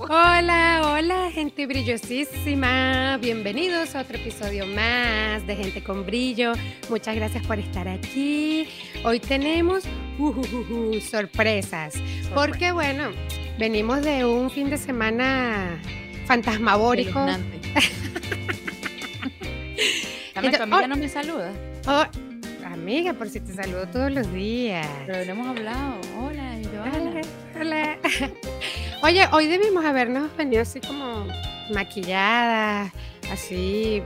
Hola, hola, gente brillosísima. Bienvenidos a otro episodio más de Gente con Brillo. Muchas gracias por estar aquí. Hoy tenemos sorpresas, porque bueno, venimos de un fin de semana fantasmagórico. Dame, tu amiga no me saluda. Oh, amiga, por si te saludo todos los días. Pero no hemos hablado. Hola, Hola. Hola. Oye, hoy debimos habernos venido así como maquilladas, así,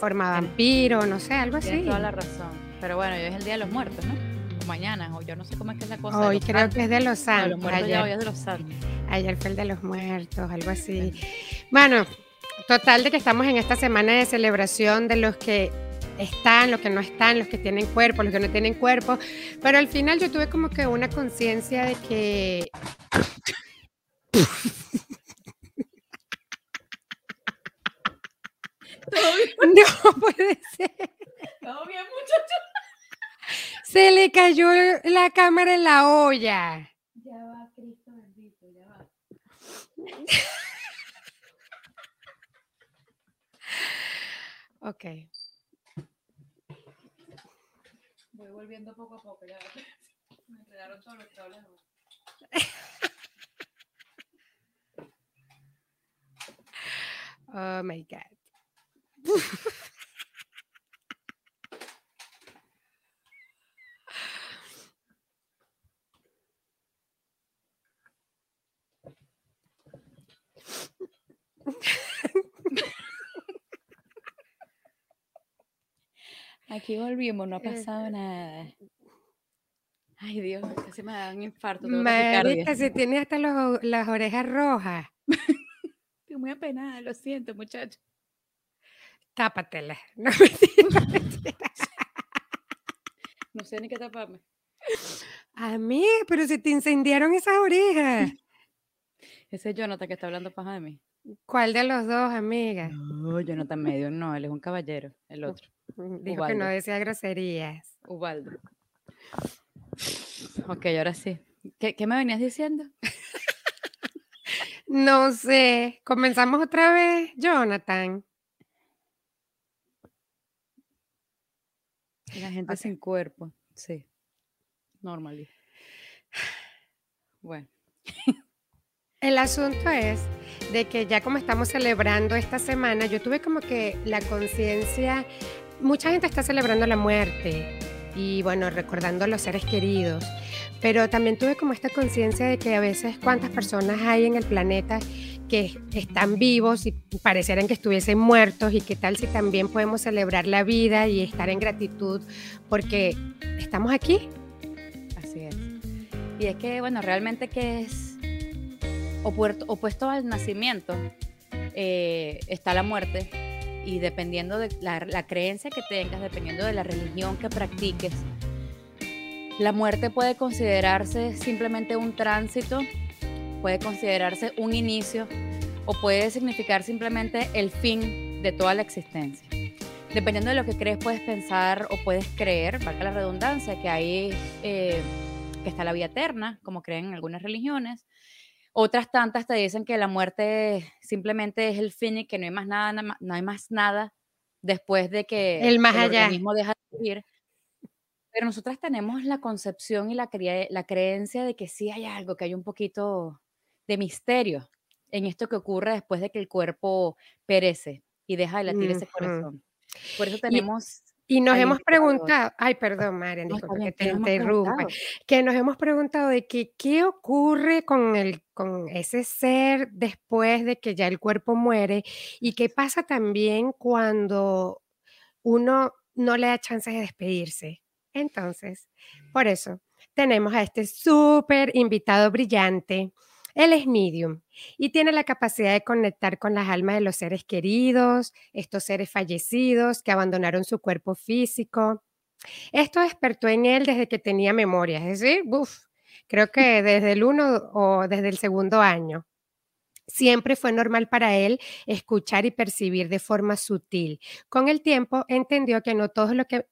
forma vampiro, no sé, algo así. Tienes toda la razón. Pero bueno, hoy es el Día de los Muertos, ¿no? O mañana, o yo no sé cómo es que es la cosa. Hoy creo que es de los santos. ayer, hoy es de los santos. Ayer fue el de los muertos, algo así. Bueno, total de que estamos en esta semana de celebración de los que están, los que no están, los que tienen cuerpo, los que no tienen cuerpo, pero al final yo tuve como que una conciencia de que... No puede ser. Todo bien, muchachos. Se le cayó la cámara en la olla. Ya va, Cristo bendito, ya va. ok. Voy volviendo poco a poco, ya me entregaron todos los cables. Oh my God. Aquí volvimos, no ha pasado nada. Ay, Dios, casi me da un infarto. Marica, se tiene hasta los, las orejas rojas. Estoy muy apenada, lo siento, muchacho. Tápatela. No, sé ni qué taparme. A mí, pero se te incendiaron esas orejas. Ese es Jonathan que está hablando paja de mí. ¿Cuál de los dos, amiga? No, Jonathan Medio, no, él es un caballero, el otro. Dijo que no decía groserías. Ubaldo. Ok, ahora sí. ¿Qué, ¿Qué, me venías diciendo? no sé. Comenzamos otra vez, Jonathan. La gente sin cuerpo, sí. Normal. Bueno. El asunto es de que ya como estamos celebrando esta semana, yo tuve como que la conciencia, mucha gente está celebrando la muerte y bueno, recordando a los seres queridos, pero también tuve como esta conciencia de que a veces cuántas personas hay en el planeta que están vivos y parecieran que estuviesen muertos y qué tal si también podemos celebrar la vida y estar en gratitud porque estamos aquí. Así es. Y es que, bueno, realmente que es opuesto al nacimiento, eh, está la muerte y dependiendo de la, creencia que tengas, dependiendo de la religión que practiques, la muerte puede considerarse simplemente un tránsito puede considerarse un inicio o puede significar simplemente el fin de toda la existencia. Dependiendo de lo que crees, puedes pensar o puedes creer, valga la redundancia, que hay eh, que está la vida eterna, como creen en algunas religiones. Otras tantas te dicen que la muerte simplemente es el fin y que no hay más nada, no hay más nada después de que el más allá mismo deja de vivir. Pero nosotras tenemos la concepción y la, la creencia de que sí hay algo, que hay un poquito de misterio en esto que ocurre después de que el cuerpo perece y deja de latir ese corazón. Por eso tenemos... Y, nos hemos preguntado, ay, perdón, Marian, que te interrumpa, que nos hemos preguntado de que, qué ocurre con, el, con ese ser después de que ya el cuerpo muere y qué pasa también cuando uno no le da chance de despedirse. Entonces, por eso tenemos a este súper invitado brillante, Él es medium y tiene la capacidad de conectar con las almas de los seres queridos, estos seres fallecidos que abandonaron su cuerpo físico. Esto despertó en él desde que tenía memoria, es decir, creo que desde el uno o desde el segundo año. Siempre fue normal para él escuchar y percibir de forma sutil. Con el tiempo entendió que no todos los que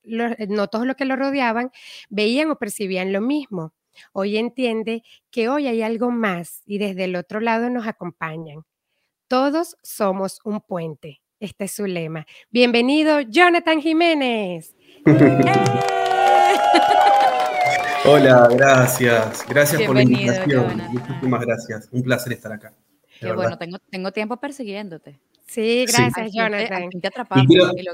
no todos los que lo rodeaban veían o percibían lo mismo. Hoy entiende que hoy hay algo más y desde el otro lado nos acompañan. Todos somos un puente. Este es su lema. Bienvenido, Jonathan Jiménez. Hola, gracias. Gracias por la invitación. Muchísimas gracias. Un placer estar acá. Qué bueno, tengo, tengo tiempo persiguiéndote. Sí, gracias, Jonathan.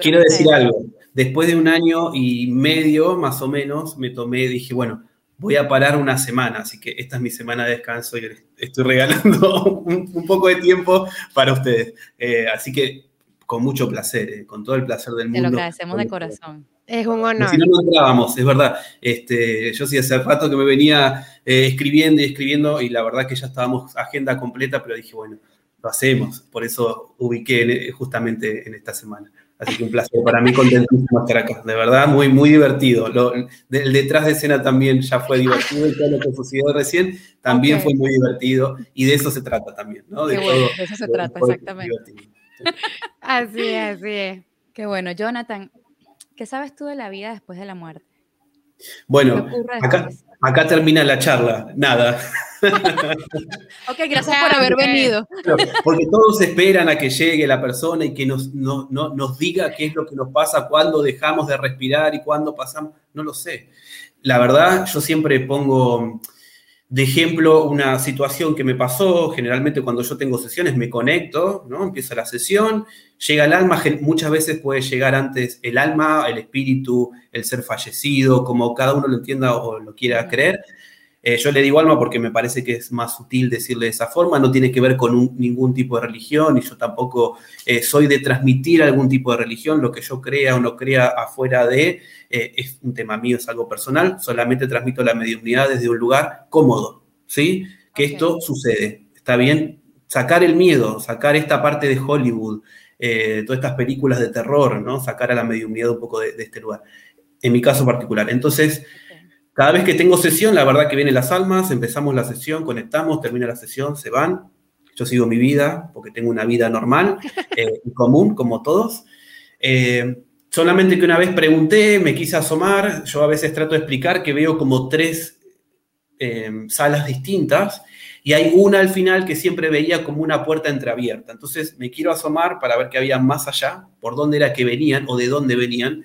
quiero, decir algo. Después de un año y medio, más o menos, me tomé, dije, bueno, voy a parar una semana, así que esta es mi semana de descanso y estoy regalando un, poco de tiempo para ustedes. Eh, así que con mucho placer, eh, con todo el placer del mundo. Te lo agradecemos de corazón. Es un honor. Si no, no entrábamos, es verdad. Este, yo sí hace rato que me venía eh, escribiendo y escribiendo y la verdad que ya estábamos agenda completa, pero dije, bueno, lo hacemos. Por eso ubiqué justamente en esta semana. Así que un placer para mí, contentísimo estar acá. De verdad, muy, muy divertido. el detrás de escena también ya fue divertido y todo lo que sucedió recién también fue muy divertido. Y de eso se trata también, ¿no? De, bueno, de eso se trata, exactamente. así es, así es. Qué bueno. Jonathan, ¿qué sabes tú de la vida después de la muerte? Bueno, acá, acá termina la charla. Nada. ok, gracias por haber venido. Porque todos esperan a que llegue la persona y que nos, nos diga qué es lo que nos pasa, cuándo dejamos de respirar y cuándo pasamos. No lo sé. La verdad, yo siempre pongo de ejemplo una situación que me pasó. Generalmente cuando yo tengo sesiones me conecto, ¿no? Empieza la sesión, llega el alma, muchas veces puede llegar antes el alma, el espíritu, el ser fallecido, como cada uno lo entienda o lo quiera creer. Eh, yo le digo alma porque me parece que es más sutil decirle de esa forma, no tiene que ver con ningún tipo de religión y yo tampoco eh, soy de transmitir algún tipo de religión, lo que yo crea o no crea afuera de eh, es un tema mío, es algo personal, solamente transmito la mediunidad desde un lugar cómodo, ¿sí? Que esto sucede, ¿está bien? Sacar el miedo, sacar esta parte de Hollywood, todas estas películas de terror, ¿no? Sacar a la mediunidad un poco de, de este lugar, en mi caso particular. Entonces, cada vez que tengo sesión, la verdad que vienen las almas, empezamos la sesión, conectamos, termina la sesión, se van. Yo sigo mi vida porque tengo una vida normal eh, y común, como todos. Eh, solamente que una vez pregunté, me quise asomar, yo a veces trato de explicar que veo como tres eh, salas distintas y hay una al final que siempre veía como una puerta entreabierta. Entonces me quiero asomar para ver qué había más allá, por dónde era que venían o de dónde venían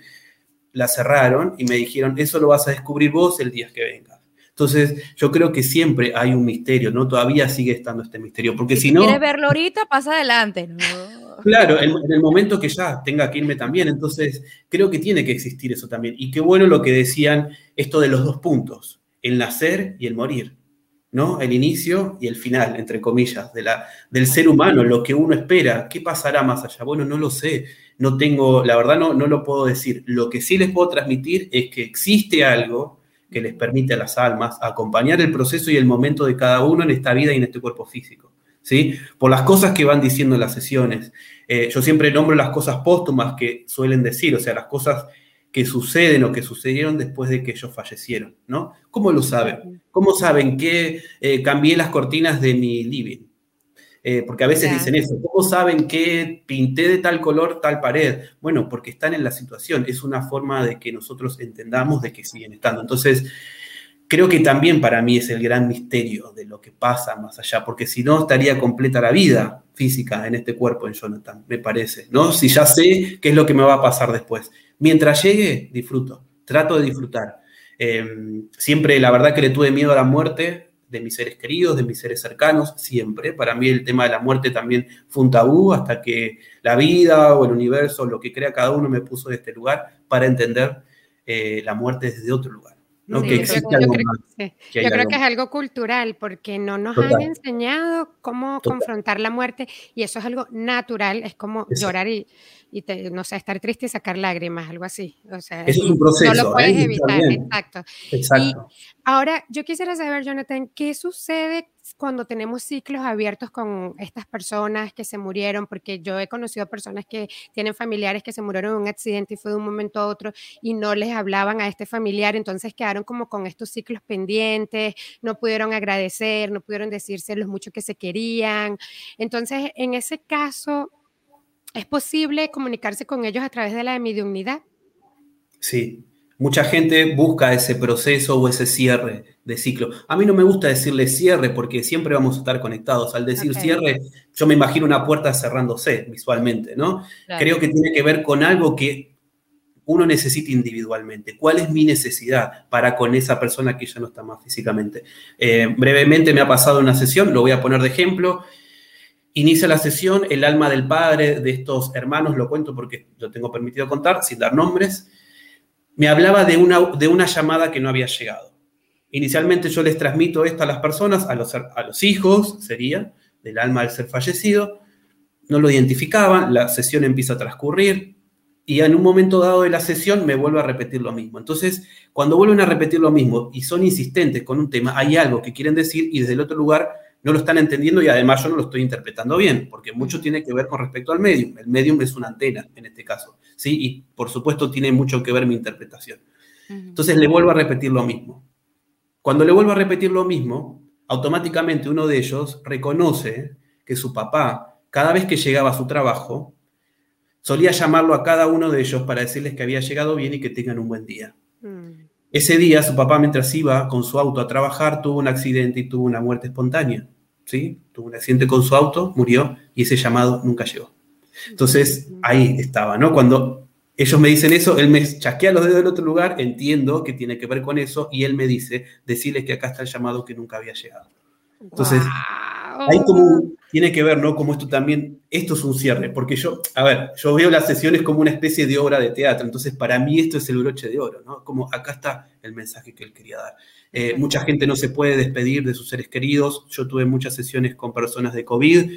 la cerraron y me dijeron, eso lo vas a descubrir vos el día que vengas. Entonces, yo creo que siempre hay un misterio, ¿no? Todavía sigue estando este misterio, porque si, no... ¿Quieres verlo ahorita? Pasa adelante. Claro, en, el momento que ya tenga que irme también, entonces creo que tiene que existir eso también. Y qué bueno lo que decían esto de los dos puntos, el nacer y el morir. ¿No? El inicio y el final, entre comillas, de la, del ser humano, lo que uno espera. ¿Qué pasará más allá? Bueno, no lo sé. No tengo, la verdad no, no lo puedo decir. Lo que sí les puedo transmitir es que existe algo que les permite a las almas acompañar el proceso y el momento de cada uno en esta vida y en este cuerpo físico. ¿Sí? Por las cosas que van diciendo en las sesiones. Eh, yo siempre nombro las cosas póstumas que suelen decir, o sea, las cosas que suceden o que sucedieron después de que ellos fallecieron, ¿no? ¿Cómo lo saben? ¿Cómo saben que eh, cambié las cortinas de mi living? Eh, porque a veces dicen eso. ¿Cómo saben que pinté de tal color tal pared? Bueno, porque están en la situación. Es una forma de que nosotros entendamos de que siguen estando. Entonces, creo que también para mí es el gran misterio de lo que pasa más allá, porque si no estaría completa la vida física en este cuerpo en Jonathan, me parece, ¿no? Si ya sé qué es lo que me va a pasar después. Mientras llegue, disfruto, trato de disfrutar. Em, siempre, la verdad que le tuve miedo a la muerte de mis seres queridos, de mis seres cercanos, siempre. Para mí el tema de la muerte también fue un tabú hasta que la vida o el universo, lo que crea cada uno, me puso de este lugar para entender eh, la muerte desde otro lugar. ¿no? que existe algo más, yo creo que es algo cultural porque no nos han enseñado cómo confrontar la muerte y eso es algo natural, es como llorar y, y no sé, estar triste y sacar lágrimas, algo así. O sea, Eso es un proceso. No lo puedes evitar, exacto. exacto. Y ahora, yo quisiera saber, Jonathan, ¿qué sucede cuando tenemos ciclos abiertos con estas personas que se murieron, porque yo he conocido personas que tienen familiares que se murieron en un accidente y fue de un momento a otro y no les hablaban a este familiar, entonces quedaron como con estos ciclos pendientes, no pudieron agradecer, no pudieron decirse los mucho que se querían. Entonces, en ese caso, ¿es posible comunicarse con ellos a través de la mediunidad? Sí, mucha gente busca ese proceso o ese cierre de ciclo. A mí no me gusta decirle cierre porque siempre vamos a estar conectados. Al decir cierre, yo me imagino una puerta cerrándose visualmente, ¿no? Creo que tiene que ver con algo que uno necesita individualmente. ¿Cuál es mi necesidad para con esa persona que ya no está más físicamente? Eh, brevemente me ha pasado una sesión, lo voy a poner de ejemplo. Inicia la sesión, el alma del padre de estos hermanos, lo cuento porque lo tengo permitido contar, sin dar nombres, me hablaba de una, de una llamada que no había llegado. Inicialmente yo les transmito esto a las personas, a los, a los hijos, sería, del alma del ser fallecido, no lo identificaban, la sesión empieza a transcurrir y en un momento dado de la sesión me vuelvo a repetir lo mismo. Entonces, cuando vuelven a repetir lo mismo y son insistentes con un tema, hay algo que quieren decir y desde el otro lugar no lo están entendiendo y además yo no lo estoy interpretando bien, porque mucho tiene que ver con respecto al medium. El medium es una antena en este caso. ¿sí? Y por supuesto tiene mucho que ver mi interpretación. Entonces le vuelvo a repetir lo mismo. Cuando le vuelvo a repetir lo mismo, automáticamente uno de ellos reconoce que su papá, cada vez que llegaba a su trabajo, solía llamarlo a cada uno de ellos para decirles que había llegado bien y que tengan un buen día. Mm. Ese día su papá mientras iba con su auto a trabajar tuvo un accidente y tuvo una muerte espontánea. ¿Sí? Tuvo un accidente con su auto, murió y ese llamado nunca llegó. Entonces, ahí estaba, ¿no? Cuando ellos me dicen eso, él me chasquea los dedos del otro lugar, entiendo que tiene que ver con eso, y él me dice, decirles que acá está el llamado que nunca había llegado. Entonces, ahí como tiene que ver, ¿no? Como esto también, esto es un cierre, porque yo, a ver, yo veo las sesiones como una especie de obra de teatro, entonces para mí esto es el broche de oro, ¿no? Como acá está el mensaje que él quería dar. Eh, mucha gente no se puede despedir de sus seres queridos, yo tuve muchas sesiones con personas de COVID,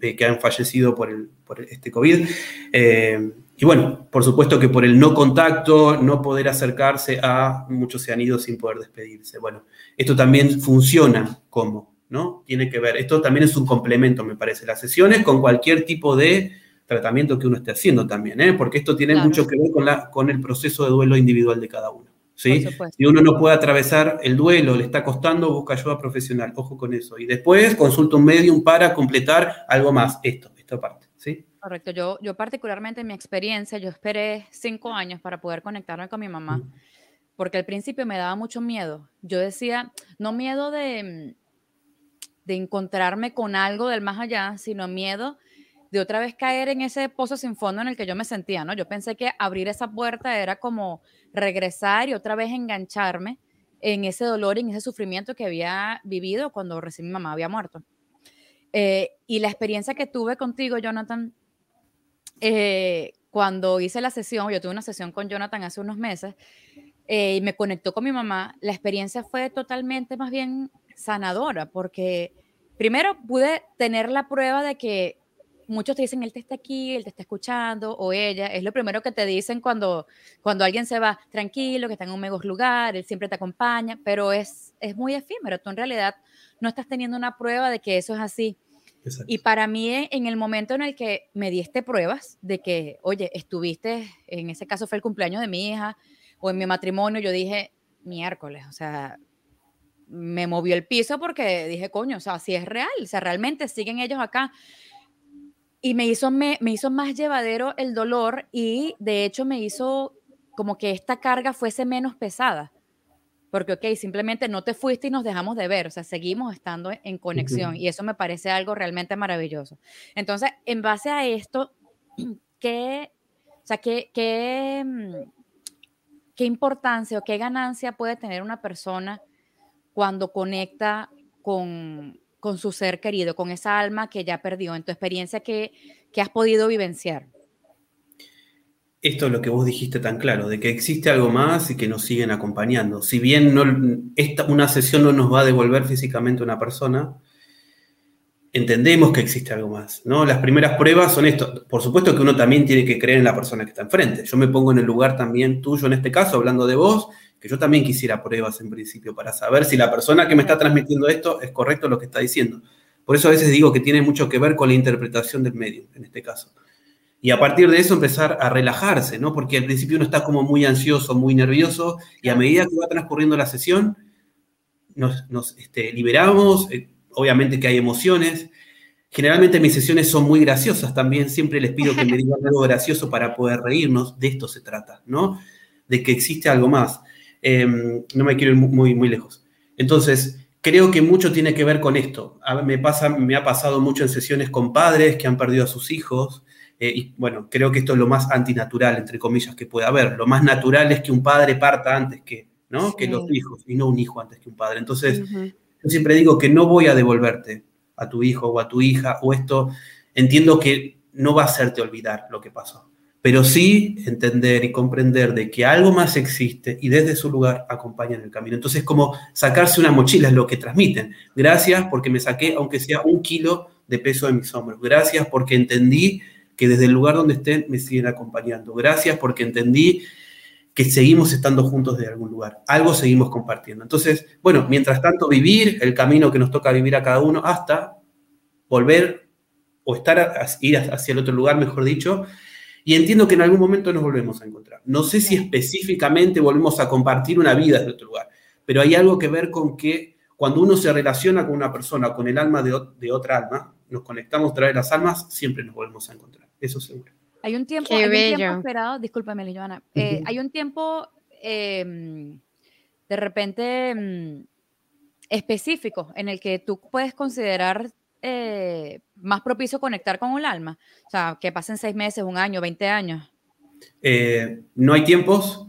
que han fallecido por, el, por este COVID. Eh, y bueno, por supuesto que por el no contacto, no poder acercarse a, muchos se han ido sin poder despedirse. Bueno, esto también funciona como, ¿no? Tiene que ver, esto también es un complemento, me parece, las sesiones con cualquier tipo de tratamiento que uno esté haciendo también, ¿eh? porque esto tiene mucho que ver con, la, con el proceso de duelo individual de cada uno. Si uno no puede atravesar el duelo, le está costando, busca ayuda profesional. Ojo con eso. Y después consulta un medium para completar algo más. Esto, esta parte. ¿sí? Correcto. Yo, yo particularmente en mi experiencia, yo esperé cinco años para poder conectarme con mi mamá. Porque al principio me daba mucho miedo. Yo decía, no miedo de, de encontrarme con algo del más allá, sino miedo de otra vez caer en ese pozo sin fondo en el que yo me sentía, ¿no? Yo pensé que abrir esa puerta era como regresar y otra vez engancharme en ese dolor y en ese sufrimiento que había vivido cuando recién mi mamá había muerto. Eh, y la experiencia que tuve contigo, Jonathan, eh, cuando hice la sesión, yo tuve una sesión con Jonathan hace unos meses, eh, y me conectó con mi mamá, la experiencia fue totalmente más bien sanadora, porque primero pude tener la prueba de que muchos te dicen, él te está aquí, él te está escuchando, o ella, es lo primero que te dicen cuando, cuando alguien se va, tranquilo, que está en un mejor lugar, él siempre te acompaña, pero es, es muy efímero, tú en realidad no estás teniendo una prueba de que eso es así. Y para mí, en el momento en el que me diste pruebas de que, oye, estuviste, en ese caso fue el cumpleaños de mi hija, o en mi matrimonio, yo dije, miércoles, o sea, me movió el piso porque dije, coño, o sea, si es real, o sea, realmente siguen ellos acá y me hizo, me, me hizo más llevadero el dolor y de hecho me hizo como que esta carga fuese menos pesada. Porque, ok, simplemente no te fuiste y nos dejamos de ver, o sea, seguimos estando en conexión y eso me parece algo realmente maravilloso. Entonces, en base a esto, ¿qué, o sea, qué, qué, mm, qué importancia o qué ganancia puede tener una persona cuando conecta con, con su ser querido, con esa alma que ya perdió, en tu experiencia que, has podido vivenciar? Esto es lo que vos dijiste tan claro, de que existe algo más y que nos siguen acompañando. Si bien no, esta, una sesión no nos va a devolver físicamente una persona, entendemos que existe algo más, ¿no? Las primeras pruebas son esto. Por supuesto que uno también tiene que creer en la persona que está enfrente. Yo me pongo en el lugar también tuyo en este caso, hablando de vos, que yo también quisiera pruebas en principio para saber si la persona que me está transmitiendo esto es correcto lo que está diciendo. Por eso a veces digo que tiene mucho que ver con la interpretación del medio, en este caso. Y a partir de eso empezar a relajarse, ¿no? Porque al principio uno está como muy ansioso, muy nervioso, y a medida que va transcurriendo la sesión, nos, este, liberamos, eh, obviamente que hay emociones. Generalmente mis sesiones son muy graciosas también, siempre les pido que me digan algo gracioso para poder reírnos, de esto se trata, ¿no? De que existe algo más. Em, no me quiero ir muy, muy lejos. Entonces, creo que mucho tiene que ver con esto. me, pasa, me ha pasado mucho en sesiones con padres que han perdido a sus hijos, eh, y bueno, creo que esto es lo más antinatural, entre comillas, que puede haber. Lo más natural es que un padre parta antes que, ¿no? que los hijos, y no un hijo antes que un padre. Entonces, yo siempre digo que no voy a devolverte a tu hijo o a tu hija, o esto, entiendo que no va a hacerte olvidar lo que pasó, pero sí entender y comprender de que algo más existe y desde su lugar acompañan el camino. Entonces, como sacarse una mochila es lo que transmiten. Gracias porque me saqué, aunque sea un kilo de peso de mis hombros. Gracias porque entendí que desde el lugar donde estén me siguen acompañando. Gracias porque entendí que seguimos estando juntos de algún lugar, algo seguimos compartiendo. Entonces, bueno, mientras tanto, vivir el camino que nos toca vivir a cada uno hasta volver o estar, ir hacia el otro lugar, mejor dicho, y entiendo que en algún momento nos volvemos a encontrar. No sé si específicamente volvemos a compartir una vida desde otro lugar, pero hay algo que ver con que cuando uno se relaciona con una persona, con el alma de, de otra alma, nos conectamos a través de las almas, siempre nos volvemos a encontrar. Eso seguro. Hay un tiempo, hay un tiempo esperado, discúlpame, Joana, eh, hay un tiempo em, de repente em, específico en el que tú puedes considerar eh, más propicio conectar con un alma. O sea, que pasen seis meses, un año, 20 años. Eh, no hay tiempos.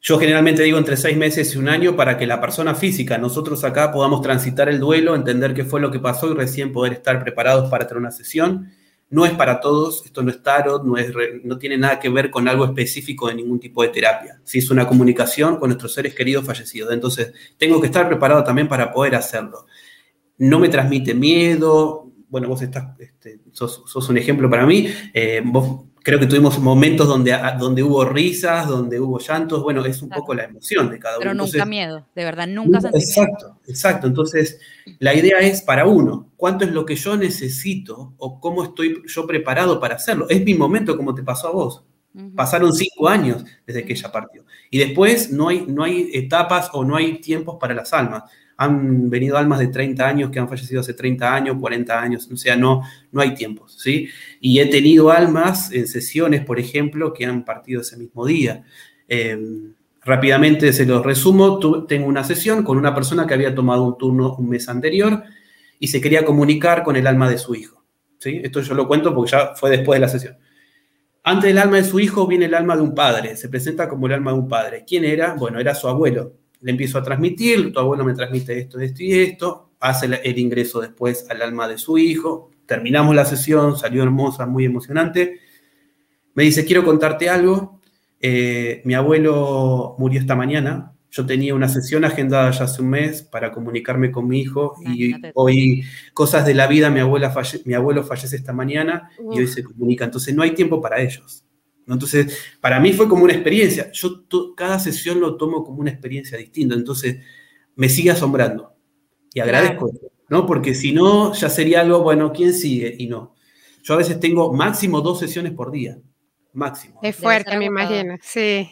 Yo generalmente digo entre seis meses y un año para que la persona física, nosotros acá podamos transitar el duelo, entender qué fue lo que pasó y recién poder estar preparados para tener una sesión. No es para todos, esto no es tarot, no, es, no tiene nada que ver con algo específico de ningún tipo de terapia. Si es una comunicación con nuestros seres queridos fallecidos. Entonces, tengo que estar preparado también para poder hacerlo. No me transmite miedo. Bueno, vos estás, este, sos, un ejemplo para mí. Eh, vos creo que tuvimos momentos donde, donde hubo risas, donde hubo llantos, bueno, es un poco la emoción de cada uno. Pero nunca miedo, de verdad, nunca sentí Exacto, exacto. Entonces, la idea es para uno, ¿cuánto es lo que yo necesito o cómo estoy yo preparado para hacerlo? Es mi momento como te pasó a vos. Pasaron cinco años desde que ella partió. Y después no hay, no hay etapas o no hay tiempos para las almas han venido almas de 30 años que han fallecido hace 30 años, 40 años, o sea, no, no hay tiempos, ¿sí? Y he tenido almas en sesiones, por ejemplo, que han partido ese mismo día. Em, rápidamente se los resumo, tengo una sesión con una persona que había tomado un turno un mes anterior y se quería comunicar con el alma de su hijo, ¿sí? Esto yo lo cuento porque ya fue después de la sesión. Antes del alma de su hijo viene el alma de un padre, se presenta como el alma de un padre. ¿Quién era? Bueno, era su abuelo, le empiezo a transmitir, tu abuelo me transmite esto, esto y esto, hace el ingreso después al alma de su hijo, terminamos la sesión, salió hermosa, muy emocionante. Me dice, quiero contarte algo, eh, mi abuelo murió esta mañana, yo tenía una sesión agendada ya hace un mes para comunicarme con mi hijo y hoy cosas de la vida, mi, abuela mi abuelo fallece esta mañana y hoy se comunica, entonces no hay tiempo para ellos. Entonces, para mí fue como una experiencia. Yo cada sesión lo tomo como una experiencia distinta. Entonces, me sigue asombrando. Y agradezco, ¿no? Porque si no, ya sería algo, bueno, ¿quién sigue? Y no. Yo a veces tengo máximo dos sesiones por día. Máximo. Es fuerte, me imagino. Sí.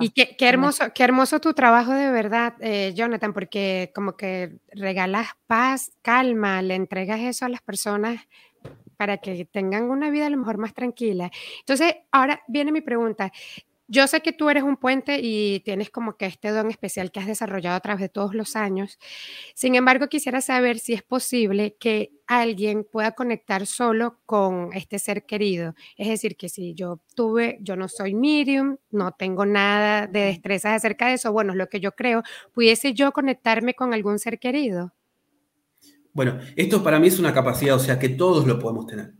Y qué, hermoso, qué hermoso tu trabajo de verdad, eh, Jonathan, porque como que regalas paz, calma, le entregas eso a las personas para que tengan una vida a lo mejor más tranquila. Entonces, ahora viene mi pregunta. Yo sé que tú eres un puente y tienes como que este don especial que has desarrollado a través de todos los años. Sin embargo, quisiera saber si es posible que alguien pueda conectar solo con este ser querido. Es decir, que si yo tuve, yo no soy medium, no tengo nada de destrezas acerca de eso, bueno, es lo que yo creo, pudiese yo conectarme con algún ser querido. Bueno, esto para mí es una capacidad, o sea, que todos lo podemos tener.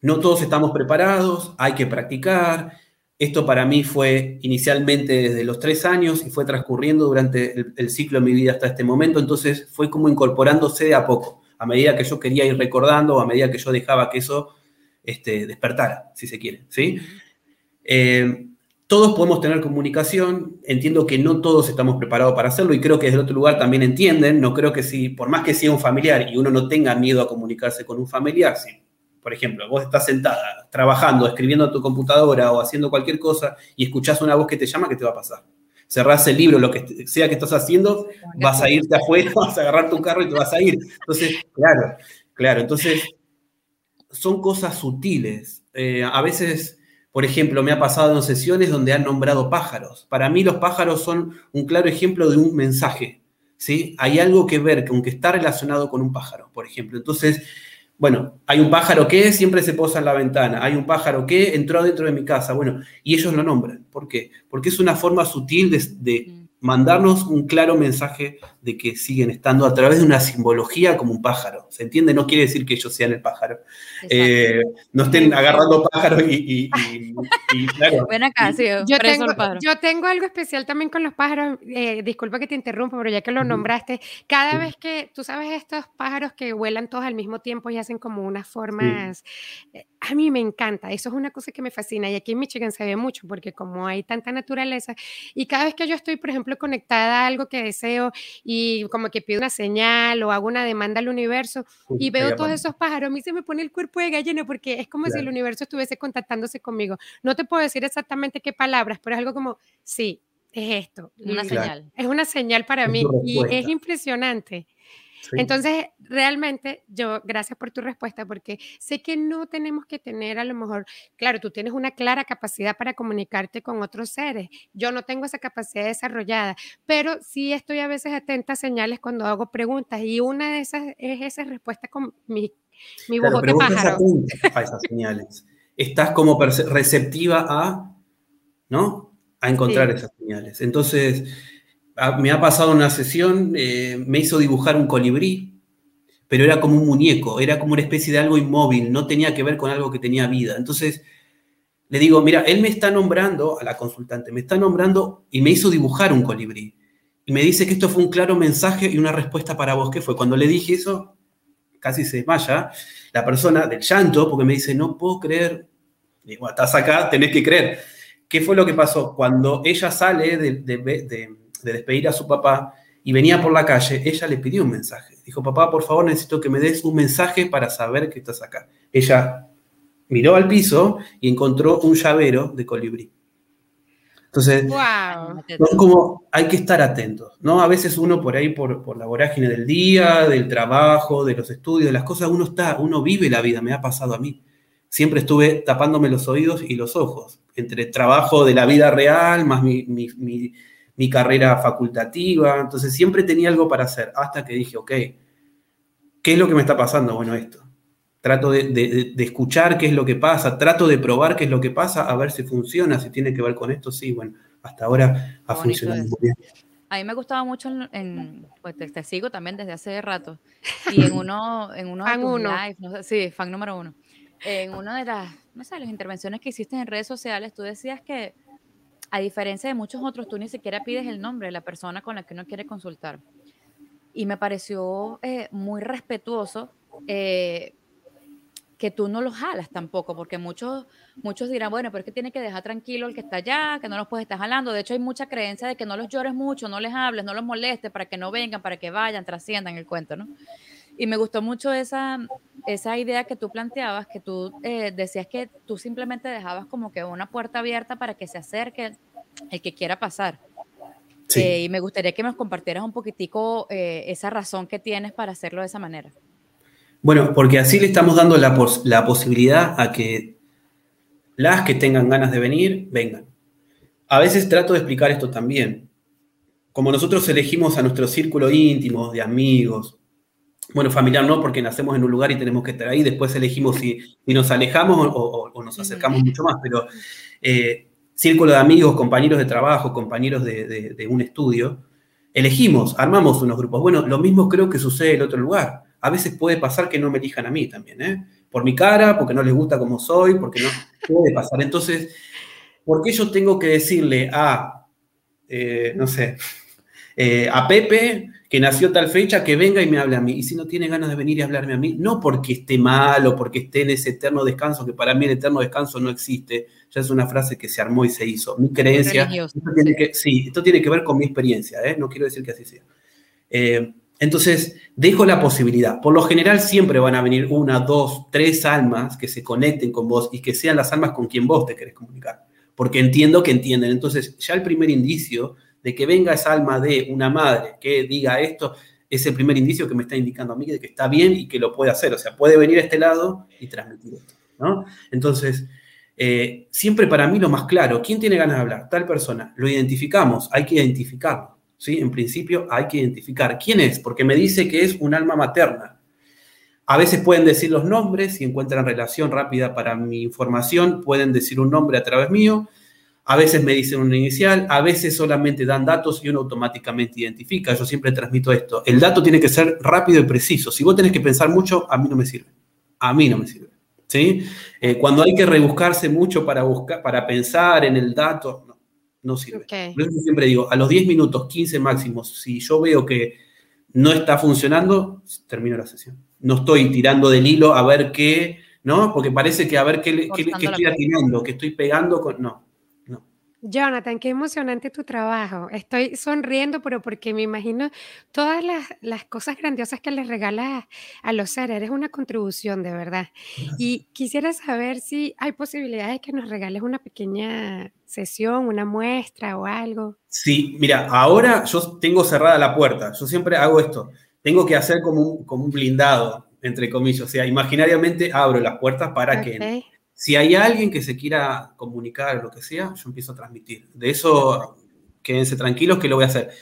No todos estamos preparados, hay que practicar. Esto para mí fue inicialmente desde los tres años y fue transcurriendo durante el, ciclo de mi vida hasta este momento, entonces fue como incorporándose de a poco. a medida que yo quería ir recordando, a medida que yo dejaba que eso este, despertara, si se quiere, ¿sí? Eh, todos podemos tener comunicación, entiendo que no todos estamos preparados para hacerlo y creo que desde otro lugar también entienden, no creo que si, por más que sea un familiar y uno no tenga miedo a comunicarse con un familiar, por ejemplo, vos estás sentada, trabajando, escribiendo en tu computadora o haciendo cualquier cosa y escuchás una voz que te llama, ¿qué te va a pasar? Cerrás el libro, lo que sea que estás haciendo, vas a irte afuera, vas a agarrar tu carro y te vas a ir. Entonces, claro, claro, entonces son cosas sutiles. Eh, a veces por ejemplo, me ha pasado en sesiones donde han nombrado pájaros. Para mí los pájaros son un claro ejemplo de un mensaje. ¿sí? Hay algo que ver, aunque está relacionado con un pájaro, por ejemplo. Entonces, bueno, hay un pájaro que siempre se posa en la ventana, hay un pájaro que entró dentro de mi casa, bueno, y ellos lo nombran. ¿Por qué? Porque es una forma sutil de, mandarnos un claro mensaje de que siguen estando a través de una simbología como un pájaro. ¿Se entiende? No quiere decir que ellos sean el pájaro. Eh, no estén agarrando pájaros y, claro. Ven acá, sí, yo, tengo, yo tengo algo especial también con los pájaros. Eh, disculpa que te interrumpa, pero ya que lo nombraste, cada vez que tú sabes estos pájaros que vuelan todos al mismo tiempo y hacen como unas formas... Eh, a mí me encanta, eso es una cosa que me fascina y aquí en Michigan se ve mucho porque como hay tanta naturaleza y cada vez que yo estoy, por ejemplo, conectada a algo que deseo y como que pido una señal o hago una demanda al universo y veo todos esos pájaros, a mí se me pone el cuerpo de gallina porque es como si el universo estuviese contactándose conmigo. No te puedo decir exactamente qué palabras, pero es algo como, sí, es esto. Una señal. Es una señal para mí y es impresionante. Entonces, realmente, yo, gracias por tu respuesta, porque sé que no tenemos que tener a lo mejor, claro, tú tienes una clara capacidad para comunicarte con otros seres. Yo no tengo esa capacidad desarrollada, pero sí estoy a veces atenta a señales cuando hago preguntas y una de esas es esa respuesta con mi, mi claro, de pájaro. A esas señales. Estás como receptiva a, ¿no? A encontrar esas señales. Entonces, me ha pasado una sesión, eh, me hizo dibujar un colibrí, pero era como un muñeco, era como una especie de algo inmóvil, no tenía que ver con algo que tenía vida. Entonces le digo, mira, él me está nombrando, a la consultante, me está nombrando y me hizo dibujar un colibrí. Y me dice que esto fue un claro mensaje y una respuesta para vos. ¿Qué fue? Cuando le dije eso, casi se desmaya la persona del llanto, porque me dice, no puedo creer. Digo, estás acá, tenés que creer. ¿Qué fue lo que pasó? Cuando ella sale de de despedir a su papá y venía por la calle, ella le pidió un mensaje. Dijo, papá, por favor, necesito que me des un mensaje para saber que estás acá. Ella miró al piso y encontró un llavero de colibrí. Entonces, como hay que estar atentos, ¿no? A veces uno por ahí, por, por, la vorágine del día, del trabajo, de los estudios, de las cosas, uno está, uno vive la vida, me ha pasado a mí. Siempre estuve tapándome los oídos y los ojos, entre trabajo de la vida real, más mi, mi mi carrera facultativa, entonces siempre tenía algo para hacer, hasta que dije, ok, ¿qué es lo que me está pasando? Bueno, esto. Trato de, escuchar qué es lo que pasa, trato de probar qué es lo que pasa, a ver si funciona, si tiene que ver con esto, sí, bueno, hasta ahora ha funcionado muy bien. A mí me gustaba mucho, en, pues te, sigo también desde hace rato, y en uno, en uno de tus live, no sé, sí, fan número uno, en una de las, no sé, las intervenciones que hiciste en redes sociales, tú decías que a diferencia de muchos otros, tú ni siquiera pides el nombre de la persona con la que uno quiere consultar. Y me pareció eh, muy respetuoso eh, que tú no los jalas tampoco, porque muchos, muchos dirán, bueno, pero es que tiene que dejar tranquilo el que está allá, que no los puedes estar jalando. De hecho, hay mucha creencia de que no los llores mucho, no les hables, no los molestes para que no vengan, para que vayan, trasciendan el cuento, ¿no? Y me gustó mucho esa, esa idea que tú planteabas, que tú eh, decías que tú simplemente dejabas como que una puerta abierta para que se acerque el que quiera pasar. Eh, y me gustaría que nos compartieras un poquitico eh, esa razón que tienes para hacerlo de esa manera. Bueno, porque así le estamos dando la, la posibilidad a que las que tengan ganas de venir, vengan. A veces trato de explicar esto también. Como nosotros elegimos a nuestro círculo íntimo de amigos, bueno, familiar no, porque nacemos en un lugar y tenemos que estar ahí, después elegimos si, nos alejamos o, nos acercamos mucho más, pero eh, círculo de amigos, compañeros de trabajo, compañeros de, un estudio, elegimos, armamos unos grupos. Bueno, lo mismo creo que sucede en otro lugar. A veces puede pasar que no me elijan a mí también, ¿eh? Por mi cara, porque no les gusta como soy, porque no puede pasar. Entonces, ¿por qué yo tengo que decirle a, eh, no sé, a Pepe que nació tal fecha, que venga y me hable a mí. Y si no tiene ganas de venir y hablarme a mí, no porque esté mal o porque esté en ese eterno descanso, que para mí el eterno descanso no existe, ya es una frase que se armó y se hizo. Mi creencia, esto tiene que, sí, esto tiene que ver con mi experiencia, ¿eh? no quiero decir que así sea. Eh, entonces, dejo la posibilidad. Por lo general siempre van a venir una, dos, tres almas que se conecten con vos y que sean las almas con quien vos te querés comunicar. Porque entiendo que entienden. Entonces, ya el primer indicio de que venga esa alma de una madre que diga esto, es el primer indicio que me está indicando a mí de que está bien y que lo puede hacer. O sea, puede venir a este lado y transmitir esto. ¿no? Entonces, eh, siempre para mí lo más claro, ¿quién tiene ganas de hablar? Tal persona. Lo identificamos, hay que identificarlo. ¿sí? En principio hay que identificar quién es, porque me dice que es un alma materna. A veces pueden decir los nombres, si encuentran relación rápida para mi información, pueden decir un nombre a través mío a veces me dicen una inicial, a veces solamente dan datos y uno automáticamente identifica. Yo siempre transmito esto. El dato tiene que ser rápido y preciso. Si vos tenés que pensar mucho, a mí no me sirve. A mí no me sirve. ¿sí? Eh, cuando hay que rebuscarse mucho para, buscar, para pensar en el dato, no, no sirve. Yo siempre digo, a los 10 minutos, 15 máximos, si yo veo que no está funcionando, termino la sesión. No estoy tirando del hilo a ver qué, ¿no? Porque parece que a ver qué, qué, qué estoy atinando, que estoy pegando con... No, Jonathan, qué emocionante tu trabajo. Estoy sonriendo, pero porque me imagino todas las, cosas grandiosas que les regalas a los seres. Eres una contribución, de verdad. Y quisiera saber si hay posibilidades de que nos regales una pequeña sesión, una muestra o algo. Sí, mira, ahora yo tengo cerrada la puerta. Yo siempre hago esto. Tengo que hacer como un, como un blindado, entre comillas. O sea, imaginariamente abro las puertas para que si hay alguien que se quiera comunicar o lo que sea, yo empiezo a transmitir. De eso, quédense tranquilos que lo voy a hacer.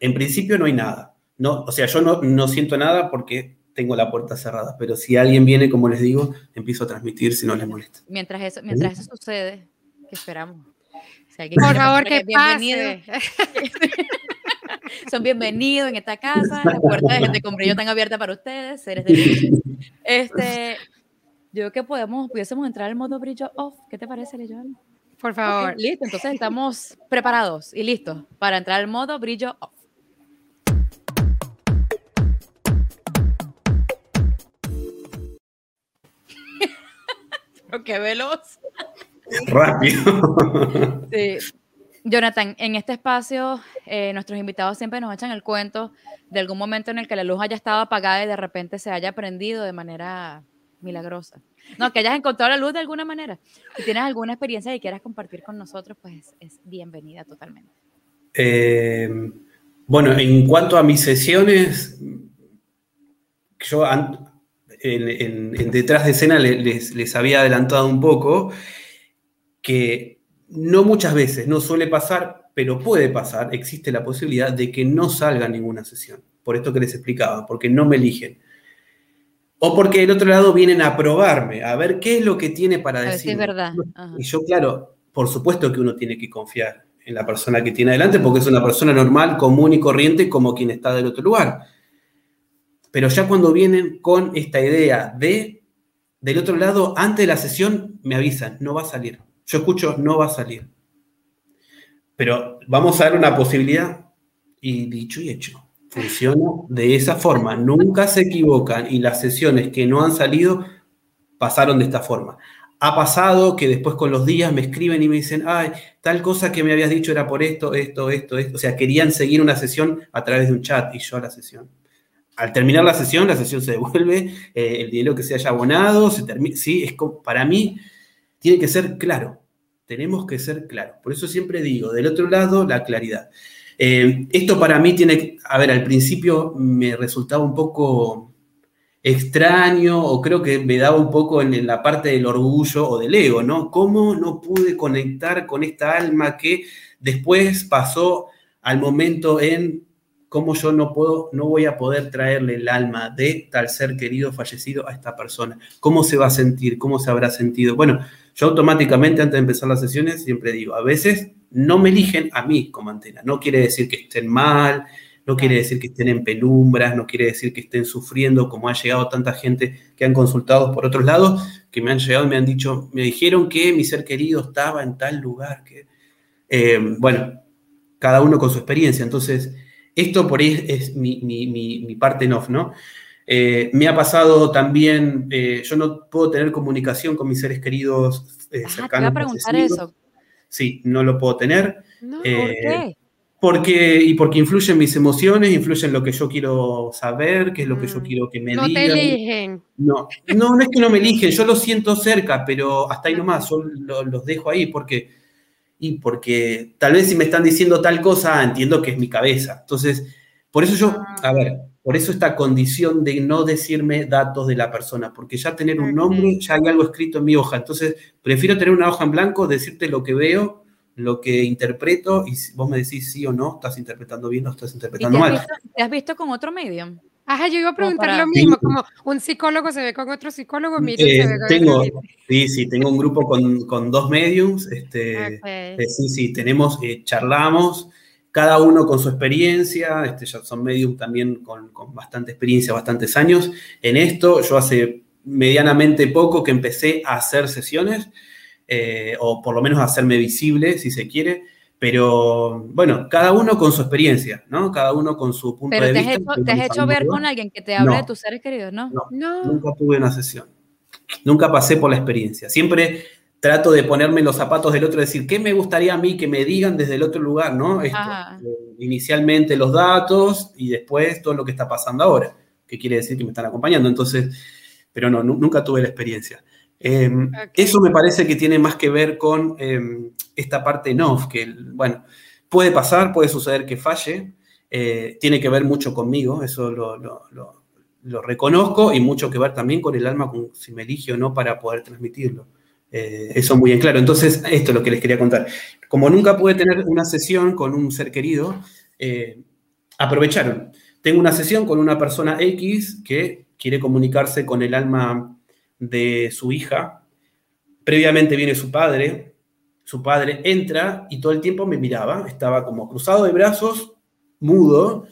En principio no hay nada. No, o sea, yo no, no siento nada porque tengo la puerta cerrada, pero si alguien viene, como les digo, empiezo a transmitir si no les molesta. Mientras eso, mientras eso sucede, ¿qué esperamos? Por favor, que pase. Son bienvenidos en esta casa, la puerta de gente con brillo están abierta para ustedes, seres de luz. Este, yo creo que podemos, pudiésemos entrar al modo brillo off. ¿Qué te parece, Leyola? Por favor. listo, entonces estamos preparados y listos para entrar al modo brillo off. Pero qué veloz. Rápido. Sí. Jonathan, en este espacio eh, nuestros invitados siempre nos echan el cuento de algún momento en el que la luz haya estado apagada y de repente se haya prendido de manera milagrosa. No, que hayas encontrado la luz de alguna manera. Si tienes alguna experiencia que quieras compartir con nosotros, pues es bienvenida totalmente. Eh, bueno, en cuanto a mis sesiones, yo en, detrás de escena les, les, había adelantado un poco que no muchas veces, no suele pasar, pero puede pasar, existe la posibilidad de que no salga ninguna sesión. Por esto que les explicaba, porque no me eligen. O porque del otro lado vienen a probarme, a ver qué es lo que tiene para decir. Es verdad. Y yo, claro, por supuesto que uno tiene que confiar en la persona que tiene adelante, porque es una persona normal, común y corriente como quien está del otro lugar. Pero ya cuando vienen con esta idea de, del otro lado, antes de la sesión, me avisan, no va a salir. Yo escucho, no va a salir. Pero vamos a dar una posibilidad y dicho y hecho. Funciona de esa forma. Nunca se equivocan y las sesiones que no han salido pasaron de esta forma. Ha pasado que después con los días me escriben y me dicen, ay, tal cosa que me habías dicho era por esto, esto, esto, esto. O sea, querían seguir una sesión a través de un chat y yo a la sesión. Al terminar la sesión, la sesión se devuelve, eh, el dinero que se haya abonado, se termina. Sí, es para mí tiene que ser claro. Tenemos que ser claros. Por eso siempre digo, del otro lado, la claridad. Eh, esto para mí tiene, a ver, al principio me resultaba un poco extraño o creo que me daba un poco en, la parte del orgullo o del ego, ¿no? ¿Cómo no pude conectar con esta alma que después pasó al momento en cómo yo no puedo, no voy a poder traerle el alma de tal ser querido fallecido a esta persona? ¿Cómo se va a sentir? ¿Cómo se habrá sentido? Bueno, yo automáticamente antes de empezar las sesiones siempre digo, a veces no me eligen a mí como antena. No quiere decir que estén mal, no quiere decir que estén en penumbras, no quiere decir que estén sufriendo, como ha llegado tanta gente que han consultado por otros lados, que me han llegado y me han dicho, me dijeron que mi ser querido estaba en tal lugar. Que... Eh, bueno, cada uno con su experiencia. Entonces, esto por ahí es mi, parte en off, ¿no? Eh, me ha pasado también, eh, yo no puedo tener comunicación con mis seres queridos eh, cercanos. Te iba a preguntar eso. Sí, no lo puedo tener. No, ¿Por qué? Porque, y porque influyen mis emociones, influyen lo que yo quiero saber, qué es lo que yo mm. quiero que me digan. No te eligen. No, no, es que no me eligen, yo los siento cerca, pero hasta ahí nomás, yo los dejo ahí porque, y porque tal vez si me están diciendo tal cosa, entiendo que es mi cabeza. Entonces, por eso yo, a ver, por eso esta condición de no decirme datos de la persona, porque ya tener un nombre, ya hay algo escrito en mi hoja. Entonces, prefiero tener una hoja en blanco, decirte lo que veo lo que interpreto y vos me decís sí o no, estás interpretando bien o estás interpretando mal. ¿Te has visto con otro medium? Ajá, yo iba a preguntar lo mismo, como un psicólogo se ve con otro psicólogo, se eh, ve con tengo, otro Sí, sí, tengo un grupo con, con dos mediums, este, eh, sí, sí, tenemos, eh, charlamos, cada uno con su experiencia, este, ya son mediums también con, con bastante experiencia, bastantes años en esto, yo hace medianamente poco que empecé a hacer sesiones, eh, o por lo menos hacerme visible, si se quiere. Pero bueno, cada uno con su experiencia, ¿no? Cada uno con su punto de vista. ¿Te has hecho ver con alguien que te hable de tus seres queridos, ¿no? No, Nunca tuve una sesión. Nunca pasé por la experiencia. Siempre trato de ponerme los zapatos del otro y decir, ¿qué me gustaría a mí que me digan desde el otro lugar, ¿no? Esto, eh, inicialmente los datos y después todo lo que está pasando ahora, que quiere decir que me están acompañando. Entonces, pero no, nunca tuve la experiencia. Em, eso me parece que tiene más que ver con em, esta parte no, que, bueno, puede pasar, puede suceder que falle, eh, tiene que ver mucho conmigo, eso lo, reconozco, y mucho que ver también con el alma, con si me elige o no para poder transmitirlo. Eh, eso muy en claro. Entonces, esto es lo que les quería contar. Como nunca pude tener una sesión con un ser querido, eh, aprovecharon. Tengo una sesión con una persona X que quiere comunicarse con el alma de su hija. Previamente viene su padre, su padre entra y todo el tiempo me miraba, estaba como cruzado de brazos, mudo,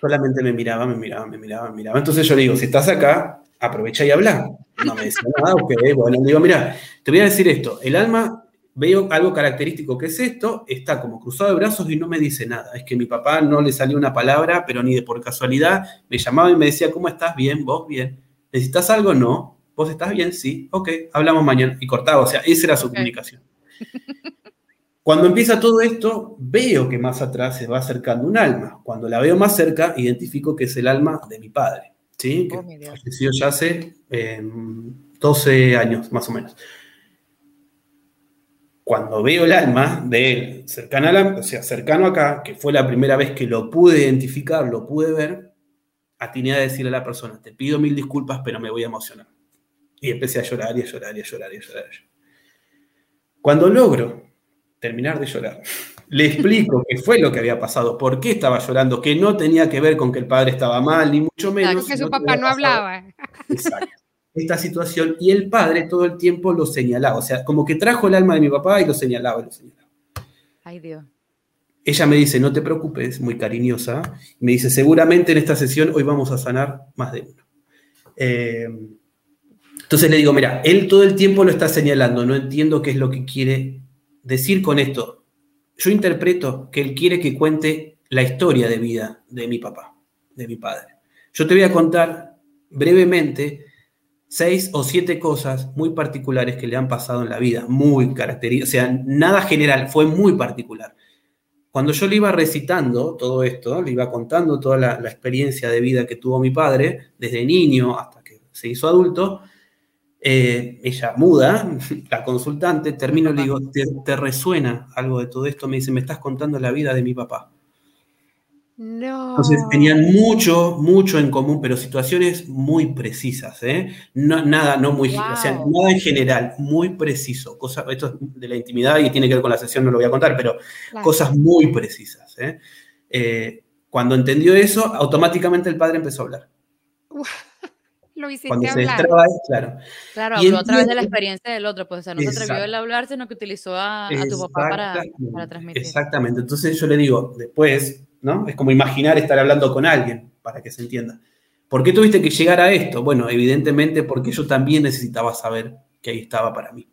solamente me miraba, me miraba, me miraba, me miraba. Entonces yo le digo, si estás acá, aprovecha y habla. No me decía nada, ok, bueno, le digo, mira, te voy a decir esto, el alma, veo algo característico que es esto, está como cruzado de brazos y no me dice nada. Es que mi papá no le salió una palabra, pero ni de por casualidad, me llamaba y me decía, ¿cómo estás? Bien, vos, bien. ¿Necesitas algo? No. ¿Vos estás bien? Sí, ok, hablamos mañana. Y cortaba, o sea, esa era su comunicación. Cuando empieza todo esto, veo que más atrás se va acercando un alma. Cuando la veo más cerca, identifico que es el alma de mi padre, ¿sí? Que oh, falleció ya hace 12 em, años, más o menos. Cuando veo el alma de él cercano, a o sea, cercano acá, que fue la primera vez que lo pude identificar, lo pude ver, atiné a decirle a la persona, te pido mil disculpas, pero me voy a emocionar. Y empecé a llorar y a llorar y a llorar y a llorar. Cuando logro terminar de llorar, le explico qué fue lo que había pasado, por qué estaba llorando, que no tenía que ver con que el padre estaba mal, ni mucho menos. Claro, que su papá no hablaba. Exacto. Esta situación, y el padre todo el tiempo lo señalaba, o sea, como que trajo el alma de mi papá y lo señalaba y lo señalaba. Ay, Dios. Ella me dice, no te preocupes, muy cariñosa. Me dice, seguramente en esta sesión hoy vamos a sanar más de uno. Eh, entonces le digo, mira, él todo el tiempo lo está señalando, no entiendo qué es lo que quiere decir con esto. Yo interpreto que él quiere que cuente la historia de vida de mi papá, de mi padre. Yo te voy a contar brevemente seis o siete cosas muy particulares que le han pasado en la vida, muy características, o sea, nada general, fue muy particular. Cuando yo le iba recitando todo esto, le iba contando toda la, la experiencia de vida que tuvo mi padre, desde niño hasta que se hizo adulto, eh, ella muda, la consultante, termino y le digo, ¿te, resuena algo de todo esto? Me dice, me estás contando la vida de mi papá. No. Entonces tenían mucho, mucho en común, pero situaciones muy precisas, ¿eh? nada, no muy, o sea, nada en general, muy preciso. Cosa, esto es de la intimidad y tiene que ver con la sesión, no lo voy a contar, pero cosas muy precisas. ¿eh? cuando entendió eso, automáticamente el padre empezó a hablar lo hiciste Cuando se destraba, claro. Claro, habló a través de la experiencia del otro, pues o sea, no se atrevió a hablar, sino que utilizó a, tu papá para, para, transmitir. Exactamente, entonces yo le digo, después, ¿no? Es como imaginar estar hablando con alguien, para que se entienda. ¿Por qué tuviste que llegar a esto? Bueno, evidentemente porque yo también necesitaba saber que ahí estaba para mí.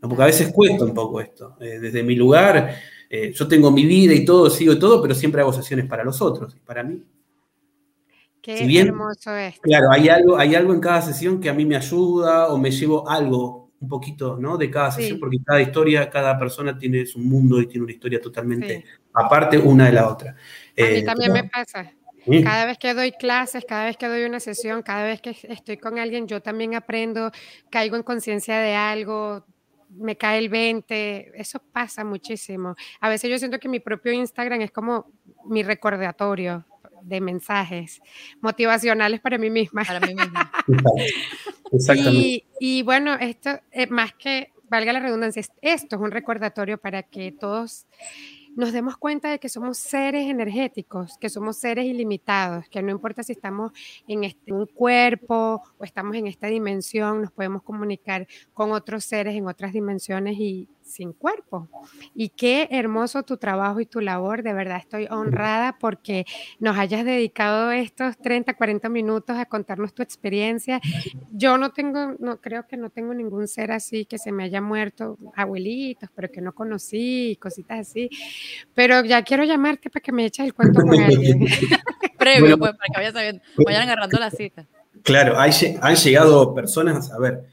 Porque a veces cuesta un poco esto. Eh, desde mi lugar, Eh, yo tengo mi vida y todo, sigo todo, pero siempre hago sesiones para los otros. Y para mí, Qué hermoso es. Claro, hay algo, hay algo en cada sesión que a mí me ayuda o me llevo algo un poquito, ¿no? De cada sesión, porque cada historia, cada persona tiene su mundo y tiene una historia totalmente aparte una de la otra. A mí eh, también me pasa. Cada vez que doy clases, cada vez que doy una sesión, cada vez que estoy con alguien, yo también aprendo, caigo en conciencia de algo, me cae el 20, eso pasa muchísimo. A veces yo siento que mi propio Instagram es como mi recordatorio de mensajes motivacionales para mí misma. Para mí misma. Exactamente. Y, bueno, esto, eh, más que, valga la redundancia, esto es un recordatorio para que todos nos demos cuenta de que somos seres energéticos, que somos seres ilimitados, que no importa si estamos en este, un cuerpo o estamos en esta dimensión, nos podemos comunicar con otros seres en otras dimensiones y sin cuerpo. Y qué hermoso tu trabajo y tu labor. De verdad estoy honrada porque nos hayas dedicado estos 30, 40 minutos a contarnos tu experiencia. Yo no tengo, no creo que no tengo ningún ser así que se me haya muerto, abuelitos, pero que no conocí, cositas así. Pero ya quiero llamarte para que me eches el cuento con alguien. Previo, pues, para que vayan, sabiendo, vayan agarrando la cita. Claro, han llegado personas, a ver,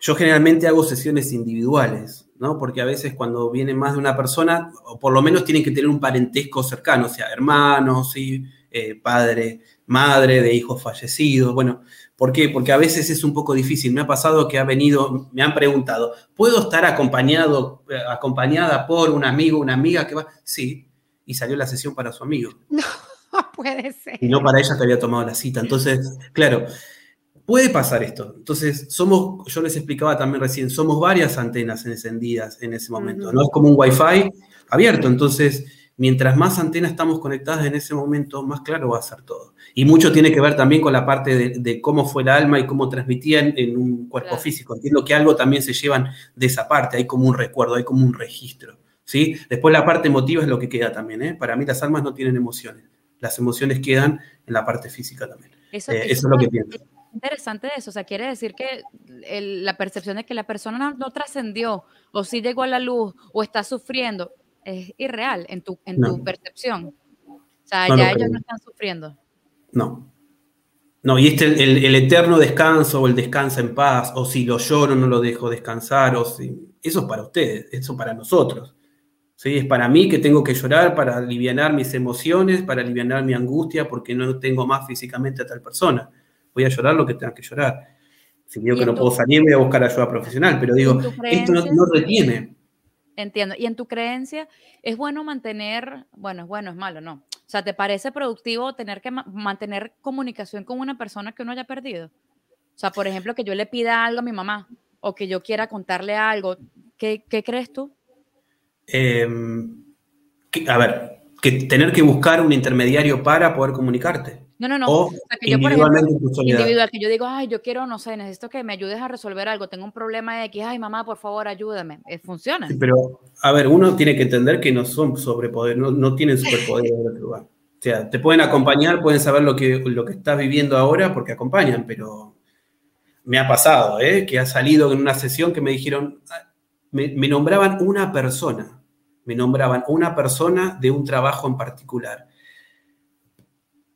yo generalmente hago sesiones individuales porque a veces cuando viene más de una persona, o por lo menos tienen que tener un parentesco cercano, o sea, hermanos, eh, padre, madre de hijos fallecidos. Bueno, ¿por qué? Porque a veces es un poco difícil. Me ha pasado que ha venido, me han preguntado, ¿puedo estar acompañado, eh, acompañada por un amigo, una amiga que va? Sí, y salió la sesión para su amigo. No, puede ser. Y no para ella que había tomado la cita. Entonces, claro, puede pasar esto. Entonces, somos, yo les explicaba también recién, somos varias antenas encendidas en ese momento. No es como un Wi-Fi abierto. Entonces, mientras más antenas estamos conectadas en ese momento, más claro va a ser todo. Y mucho tiene que ver también con la parte de, cómo fue el alma y cómo transmitían en un cuerpo físico. Entiendo que algo también se llevan de esa parte, hay como un recuerdo, hay como un registro. ¿sí? Después la parte emotiva es lo que queda también. ¿eh? Para mí las almas no tienen emociones. Las emociones quedan en la parte física también. Eso, eh, es lo que pienso interesante eso, o sea, quiere decir que la percepción de que la persona no, trascendió o sí llegó a la luz o está sufriendo es irreal en tu, en tu percepción. O sea, ya ellos no están sufriendo. No. No, y este, el, el, eterno descanso o el descansa en paz, o si lo lloro no lo dejo descansar, o si, eso es para ustedes, eso para nosotros. ¿sí? Es para mí que tengo que llorar para aliviar mis emociones, para aliviar mi angustia, porque no tengo más físicamente a tal persona voy a llorar lo que tenga que llorar. Si digo que no puedo salir, voy a buscar ayuda profesional, pero digo, esto no, retiene. Entiendo. Y en tu creencia, ¿es bueno mantener, bueno, es bueno, es malo, no? O sea, ¿te parece productivo tener que mantener comunicación con una persona que uno haya perdido? O sea, por ejemplo, que yo le pida algo a mi mamá o que yo quiera contarle algo. ¿Qué, crees tú? Em, a ver, que tener que buscar un intermediario para poder comunicarte. No, no, no. O, sea, que yo, por ejemplo, individual, que yo digo, ay, yo quiero, no sé, necesito que me ayudes a resolver algo, tengo un problema de X, ay, mamá, por favor, ayúdame. Eh, funciona. pero, a ver, uno tiene que entender que no son sobrepoder, no, no tienen superpoderes en otro lugar. O sea, te pueden acompañar, pueden saber lo que, lo que estás viviendo ahora porque acompañan, pero me ha pasado, ¿eh? Que ha salido en una sesión que me dijeron, ah, me, me nombraban una persona, me nombraban una persona de un trabajo en particular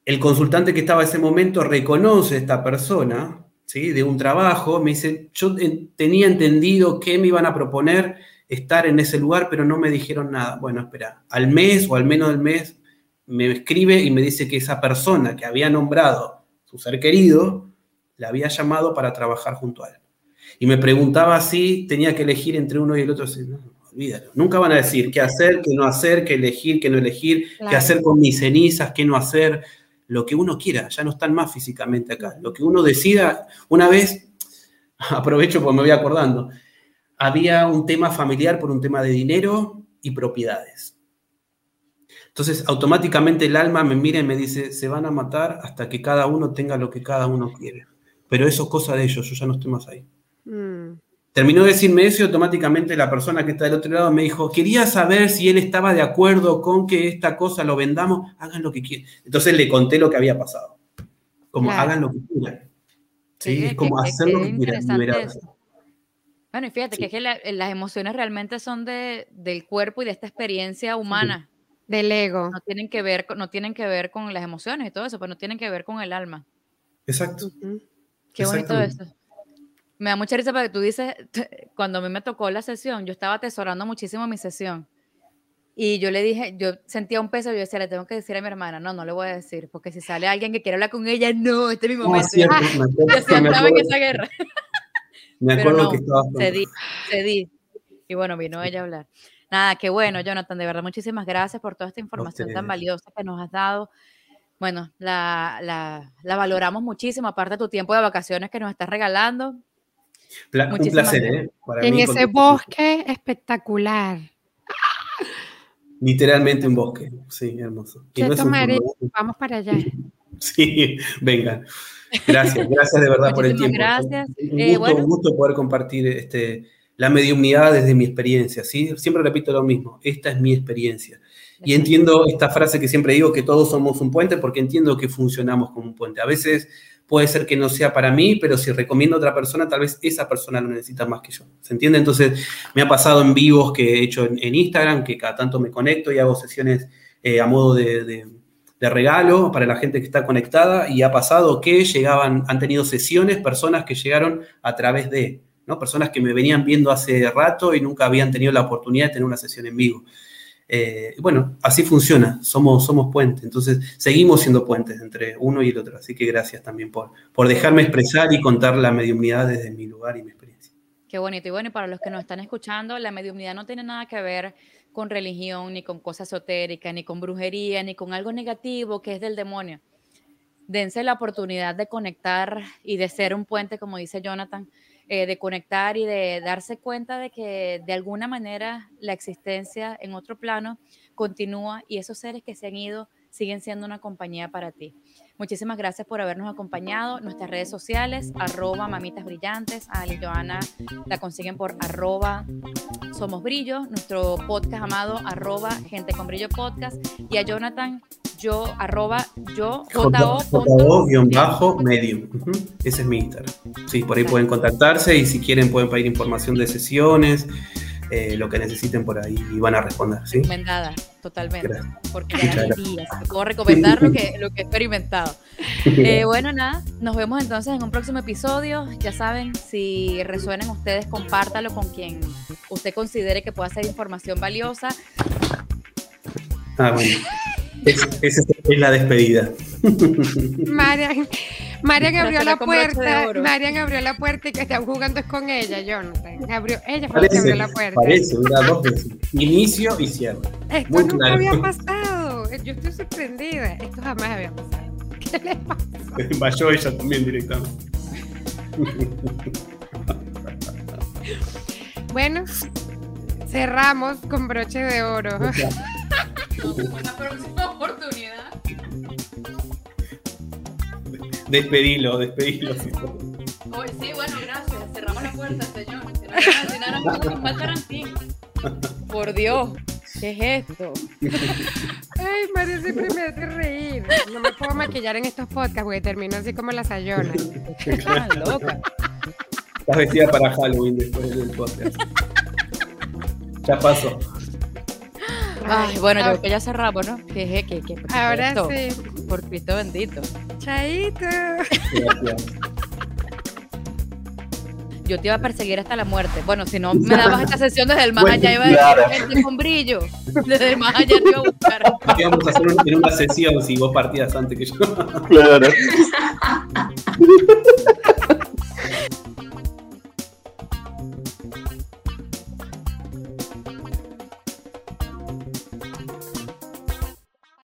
el consultante que estaba en ese momento reconoce a esta persona, ¿sí? De un trabajo, me dice, yo tenía entendido que me iban a proponer estar en ese lugar, pero no me dijeron nada. Bueno, espera, al mes o al menos del mes me escribe y me dice que esa persona que había nombrado su ser querido, la había llamado para trabajar junto a él. Y me preguntaba si tenía que elegir entre uno y el otro. No, olvídalo. Nunca van a decir qué hacer, qué no hacer, qué elegir, qué no elegir, qué hacer con mis cenizas, qué no hacer lo que uno quiera, ya no están más físicamente acá. Lo que uno decida, una vez, aprovecho porque me voy acordando, había un tema familiar por un tema de dinero y propiedades. Entonces, automáticamente el alma me mira y me dice, se van a matar hasta que cada uno tenga lo que cada uno quiere. Pero eso es cosa de ellos, yo ya no estoy más ahí. Mm. Terminó de decirme eso y automáticamente la persona que está del otro lado me dijo, quería saber si él estaba de acuerdo con que esta cosa lo vendamos, hagan lo que quieran. Entonces le conté lo que había pasado. Como hagan lo que quieran. ¿Sí? es como hacer lo que quieran. Bueno, y fíjate que, es que las emociones realmente son de, del cuerpo y de esta experiencia humana. Del ego. No tienen, que ver, no tienen que ver con las emociones y todo eso, pero no tienen que ver con el alma. Exacto. Qué bonito eso. Me da mucha risa porque tú dices, cuando a mí me tocó la sesión, yo estaba atesorando muchísimo mi sesión. Y yo le dije, yo sentía un peso yo decía, le tengo que decir a mi hermana, no, no le voy a decir, porque si sale alguien que quiere hablar con ella, no, este es mi momento. yo estaba en esa guerra. Me acuerdo que estaba. Cedí, cedí. Y bueno, vino ella a hablar. Nada, qué bueno, Jonathan, de verdad, muchísimas gracias por toda esta información tan valiosa que nos has dado. Bueno, la, la, la, valoramos muchísimo, aparte de tu tiempo de vacaciones que nos estás regalando. Un placer, ¿eh? en ese bosque espectacular. Literalmente un bosque, sí, hermoso. vamos para allá. Sí, venga. Gracias, gracias de verdad por el tiempo. Gracias. Un eh, gusto, un gusto poder compartir este, la mediumnidad desde mi experiencia, ¿sí? Siempre repito lo mismo, esta es mi experiencia. Y entiendo esta frase que siempre digo, que todos somos un puente, porque entiendo que funcionamos como un puente. A veces puede ser que no sea para mí, pero si recomiendo a otra persona, tal vez esa persona lo necesita más que yo. ¿Se entiende? Entonces, me ha pasado en vivos que he hecho en, Instagram, que cada tanto me conecto y hago sesiones eh, a modo de, regalo para la gente que está conectada, y ha pasado que llegaban, han tenido sesiones, personas que llegaron a través de, ¿no? Personas que me venían viendo hace rato y nunca habían tenido la oportunidad de tener una sesión en vivo. Eh, bueno, así funciona, somos, somos puentes, entonces seguimos siendo puentes entre uno y el otro, así que gracias también por, por dejarme expresar y contar la mediumnidad desde mi lugar y mi experiencia. Qué bonito, y bueno, y para los que nos están escuchando, la mediumnidad no tiene nada que ver con religión, ni con cosas esotéricas, ni con brujería, ni con algo negativo que es del demonio. Dense la oportunidad de conectar y de ser un puente, como dice Jonathan, eh, de conectar y de darse cuenta de que de alguna manera la existencia en otro plano continúa y esos seres que se han ido siguen siendo una compañía para ti. Muchísimas gracias por habernos acompañado. Nuestras redes sociales, arroba mamitas brillantes. A Ali Joana la consiguen por arroba somos brillo. Nuestro podcast amado, arroba gente con brillo podcast. Y a Jonathan yo, arroba yo, jo bajo medium. Ese es mi Instagram. Sí, por ahí pueden contactarse y si quieren pueden pedir información de sesiones, eh, lo que necesiten por ahí y van a responder. ¿sí? Recomendada, totalmente. Porque ya días. Puedo recomendar lo que, lo que he experimentado. Eh, bueno, nada, nos vemos entonces en un próximo episodio. Ya saben, si resuenan ustedes, compártalo con quien usted considere que pueda ser información valiosa. Ah, bueno. Esa es, la despedida. Marian, Marian abrió la puerta. Marian abrió la puerta y que están jugando es con ella, Jonathan. Abrió, ella fue la que abrió la puerta. Parece, mira, dos veces. Inicio y cierre. Esto Muy nunca había pasado. Yo estoy sorprendida. Esto jamás había pasado. ¿Qué le pasa? Vayó ella también directamente. bueno, cerramos con broche de oro. una próxima oportunidad. Despedilo, despedilo. Sí, sí, bueno, gracias. Cerramos la puerta, señor. Por Dios, ¿qué es esto? Ay, María siempre me hace reír. No me puedo maquillar en estos podcasts porque termino así como la sayona. Ah, loca. Estás vestida para Halloween después del podcast. Ya pasó. Ay, bueno, yo creo que ya cerramos, ¿no? Que, que, que, Ahora sí. Por Cristo bendito. Chaito. Yo te iba a perseguir hasta la muerte. Bueno, si no me dabas esta sesión desde el más allá, iba a decir, gente con brillo. Desde el más allá te iba a buscar. Íbamos a hacer una sesión si vos partías antes que yo. Claro.